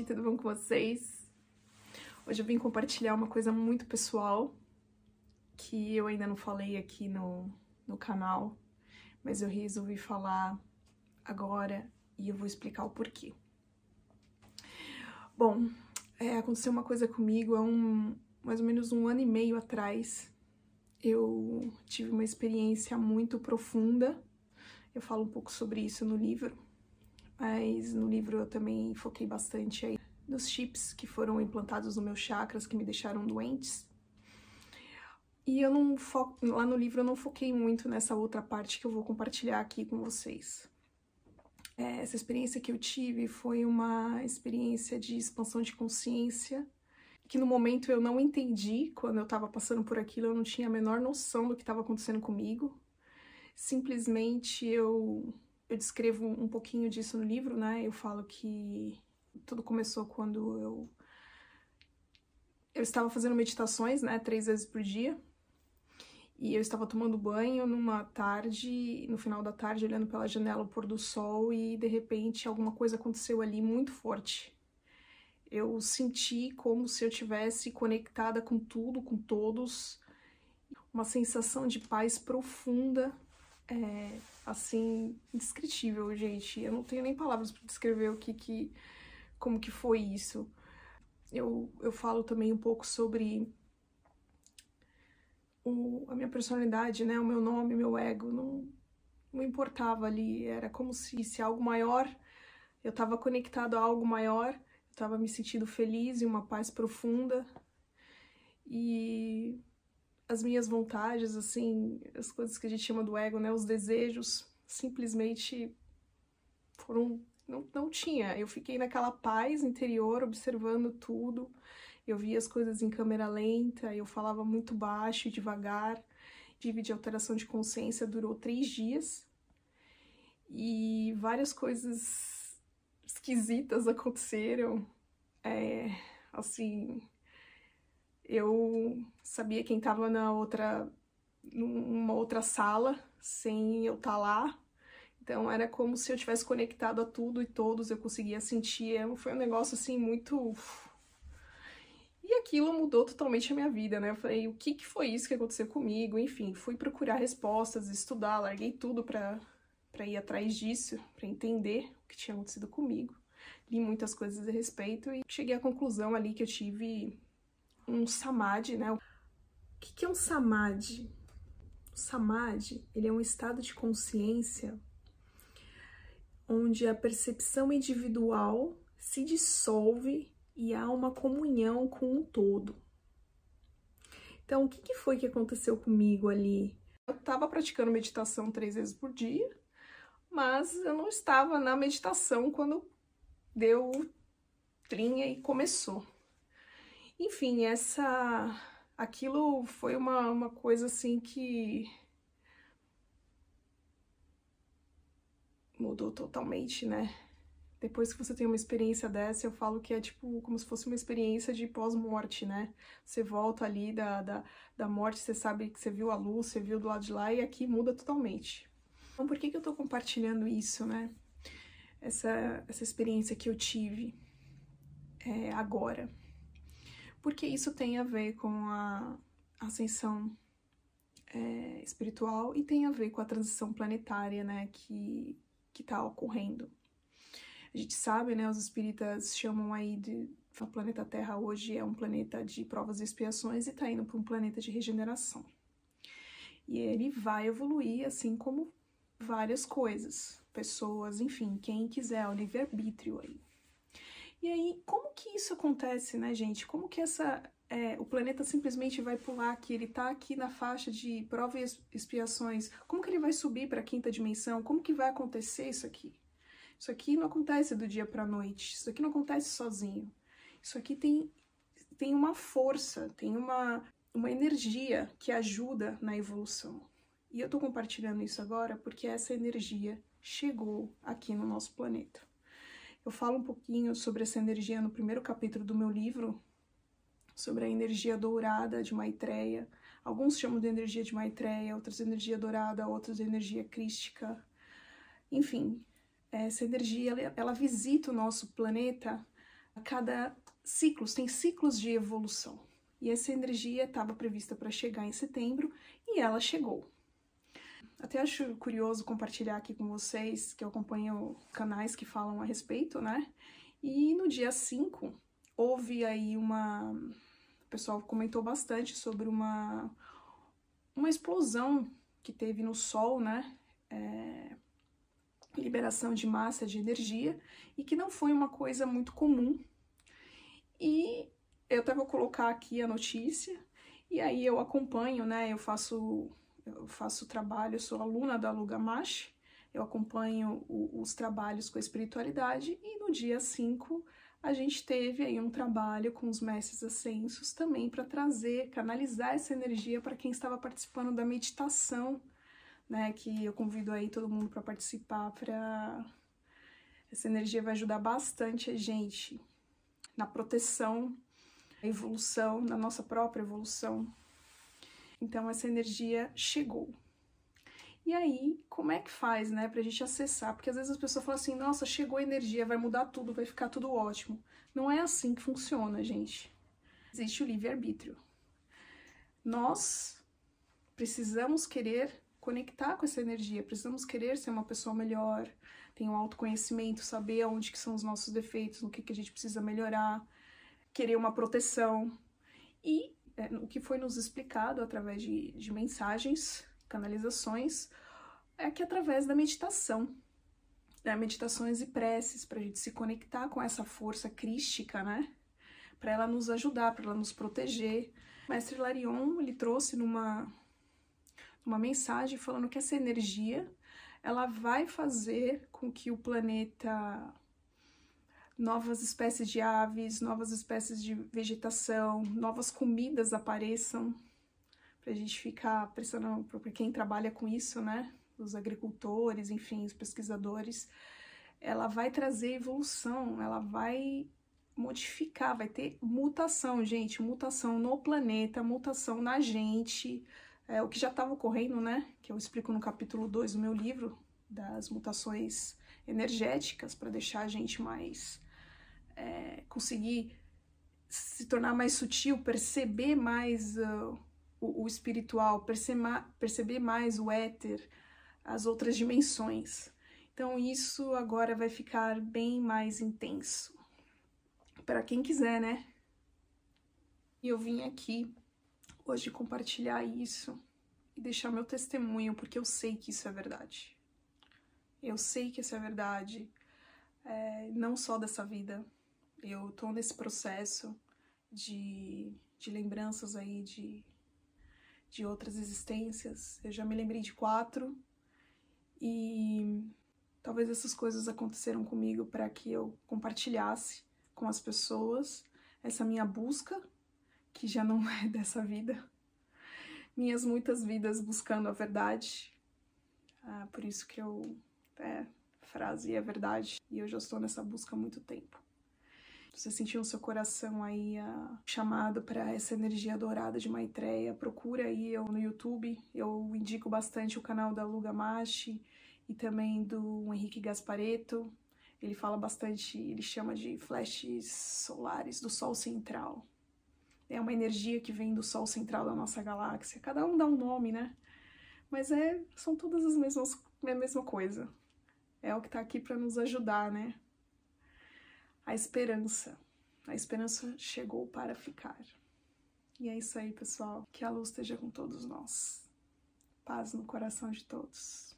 gente, tudo bom com vocês? Hoje eu vim compartilhar uma coisa muito pessoal que eu ainda não falei aqui no, no canal, mas eu resolvi falar agora e eu vou explicar o porquê. Bom, é, aconteceu uma coisa comigo há um, mais ou menos um ano e meio atrás. Eu tive uma experiência muito profunda. Eu falo um pouco sobre isso no livro mas no livro eu também foquei bastante aí nos chips que foram implantados no meus chakras que me deixaram doentes. E eu não fo... lá no livro eu não foquei muito nessa outra parte que eu vou compartilhar aqui com vocês. É, essa experiência que eu tive foi uma experiência de expansão de consciência que no momento eu não entendi quando eu estava passando por aquilo, eu não tinha a menor noção do que estava acontecendo comigo. Simplesmente eu eu descrevo um pouquinho disso no livro, né? Eu falo que tudo começou quando eu eu estava fazendo meditações, né, três vezes por dia. E eu estava tomando banho numa tarde, no final da tarde, olhando pela janela o pôr do sol e de repente alguma coisa aconteceu ali muito forte. Eu senti como se eu tivesse conectada com tudo, com todos, uma sensação de paz profunda é, assim, indescritível, gente. Eu não tenho nem palavras para descrever o que, que como que foi isso. Eu, eu falo também um pouco sobre o, a minha personalidade, né? O meu nome, meu ego, não, não importava ali. Era como se, se algo maior, eu estava conectado a algo maior, eu estava me sentindo feliz e uma paz profunda. E as minhas vontades, assim, as coisas que a gente chama do ego, né, os desejos, simplesmente foram não, não tinha. Eu fiquei naquela paz interior, observando tudo. Eu via as coisas em câmera lenta, eu falava muito baixo e devagar. Tive de alteração de consciência durou três dias. E várias coisas esquisitas aconteceram. É, assim, eu sabia quem estava na outra numa outra sala sem eu estar tá lá. Então era como se eu tivesse conectado a tudo e todos, eu conseguia sentir. É, foi um negócio assim muito e aquilo mudou totalmente a minha vida, né? Eu falei, o que, que foi isso que aconteceu comigo? Enfim, fui procurar respostas, estudar, larguei tudo para para ir atrás disso, para entender o que tinha acontecido comigo. Li muitas coisas a respeito e cheguei à conclusão ali que eu tive um samadhi, né? O que é um samadhi? O samadhi, ele é um estado de consciência onde a percepção individual se dissolve e há uma comunhão com o todo. Então, o que, que foi que aconteceu comigo ali? Eu estava praticando meditação três vezes por dia, mas eu não estava na meditação quando deu trinha e começou. Enfim, essa. Aquilo foi uma, uma coisa assim que. mudou totalmente, né? Depois que você tem uma experiência dessa, eu falo que é tipo como se fosse uma experiência de pós-morte, né? Você volta ali da, da, da morte, você sabe que você viu a luz, você viu do lado de lá, e aqui muda totalmente. Então, por que, que eu tô compartilhando isso, né? Essa, essa experiência que eu tive é, agora porque isso tem a ver com a ascensão é, espiritual e tem a ver com a transição planetária, né, que que está ocorrendo. A gente sabe, né, os espíritas chamam aí de o planeta Terra hoje é um planeta de provas e expiações e está indo para um planeta de regeneração. E ele vai evoluir assim como várias coisas, pessoas, enfim, quem quiser, o livre-arbítrio aí. E aí, como que isso acontece, né, gente? Como que essa é, o planeta simplesmente vai pular aqui, ele tá aqui na faixa de provas e expiações. Como que ele vai subir para a quinta dimensão? Como que vai acontecer isso aqui? Isso aqui não acontece do dia para a noite. Isso aqui não acontece sozinho. Isso aqui tem tem uma força, tem uma uma energia que ajuda na evolução. E eu tô compartilhando isso agora porque essa energia chegou aqui no nosso planeta. Eu falo um pouquinho sobre essa energia no primeiro capítulo do meu livro, sobre a energia dourada de Maitreya. Alguns chamam de energia de Maitreya, outros de energia dourada, outros de energia crística. Enfim, essa energia ela, ela visita o nosso planeta A cada ciclos, tem ciclos de evolução. E essa energia estava prevista para chegar em setembro e ela chegou. Até acho curioso compartilhar aqui com vocês, que eu acompanho canais que falam a respeito, né? E no dia 5, houve aí uma. O pessoal comentou bastante sobre uma, uma explosão que teve no Sol, né? É, liberação de massa de energia e que não foi uma coisa muito comum. E eu até vou colocar aqui a notícia e aí eu acompanho, né? Eu faço eu faço trabalho, eu sou aluna da Lugamash, eu acompanho o, os trabalhos com a espiritualidade e no dia 5 a gente teve aí um trabalho com os mestres ascensos também para trazer, canalizar essa energia para quem estava participando da meditação né? Que eu convido aí todo mundo para participar, para essa energia vai ajudar bastante a gente na proteção, na evolução, na nossa própria evolução. Então essa energia chegou. E aí, como é que faz, né, pra gente acessar? Porque às vezes as pessoas falam assim: "Nossa, chegou a energia, vai mudar tudo, vai ficar tudo ótimo". Não é assim que funciona, gente. Existe o livre-arbítrio. Nós precisamos querer conectar com essa energia, precisamos querer ser uma pessoa melhor, ter um autoconhecimento, saber onde que são os nossos defeitos, no que, que a gente precisa melhorar, querer uma proteção. E é, o que foi nos explicado através de, de mensagens, canalizações, é que através da meditação, né, meditações e preces, para a gente se conectar com essa força crística, né? Para ela nos ajudar, para ela nos proteger. O mestre Larion, ele trouxe numa, uma mensagem falando que essa energia ela vai fazer com que o planeta novas espécies de aves, novas espécies de vegetação, novas comidas apareçam para a gente ficar prestando para quem trabalha com isso, né? Os agricultores, enfim, os pesquisadores, ela vai trazer evolução, ela vai modificar, vai ter mutação, gente, mutação no planeta, mutação na gente, é, o que já estava ocorrendo, né? Que eu explico no capítulo 2 do meu livro, das mutações energéticas, para deixar a gente mais. É, conseguir se tornar mais sutil, perceber mais uh, o, o, espiritual, perceber, mais o éter, as outras dimensões. Então, isso agora vai ficar bem mais intenso. Para quem quiser, né? E eu vim aqui hoje compartilhar isso e deixar meu testemunho, porque eu sei que isso é verdade. Eu sei que isso é verdade, é, não só dessa vida. Eu tô nesse processo de, de lembranças aí de, de outras existências. Eu já me lembrei de quatro e talvez essas coisas aconteceram comigo para que eu compartilhasse com as pessoas essa minha busca que já não é dessa vida, minhas muitas vidas buscando a verdade. Ah, por isso que eu. É, frase é verdade. E eu já estou nessa busca há muito tempo. Você sentiu no seu coração aí a chamado para essa energia dourada de Maitreya, procura aí eu no YouTube. Eu indico bastante o canal da Luga Machi e também do Henrique Gaspareto. Ele fala bastante, ele chama de flashes solares do Sol Central é uma energia que vem do Sol central da nossa galáxia. Cada um dá um nome, né? Mas é, são todas as mesmas, é a mesma coisa. É o que está aqui para nos ajudar, né? A esperança. A esperança chegou para ficar. E é isso aí, pessoal. Que a luz esteja com todos nós. Paz no coração de todos.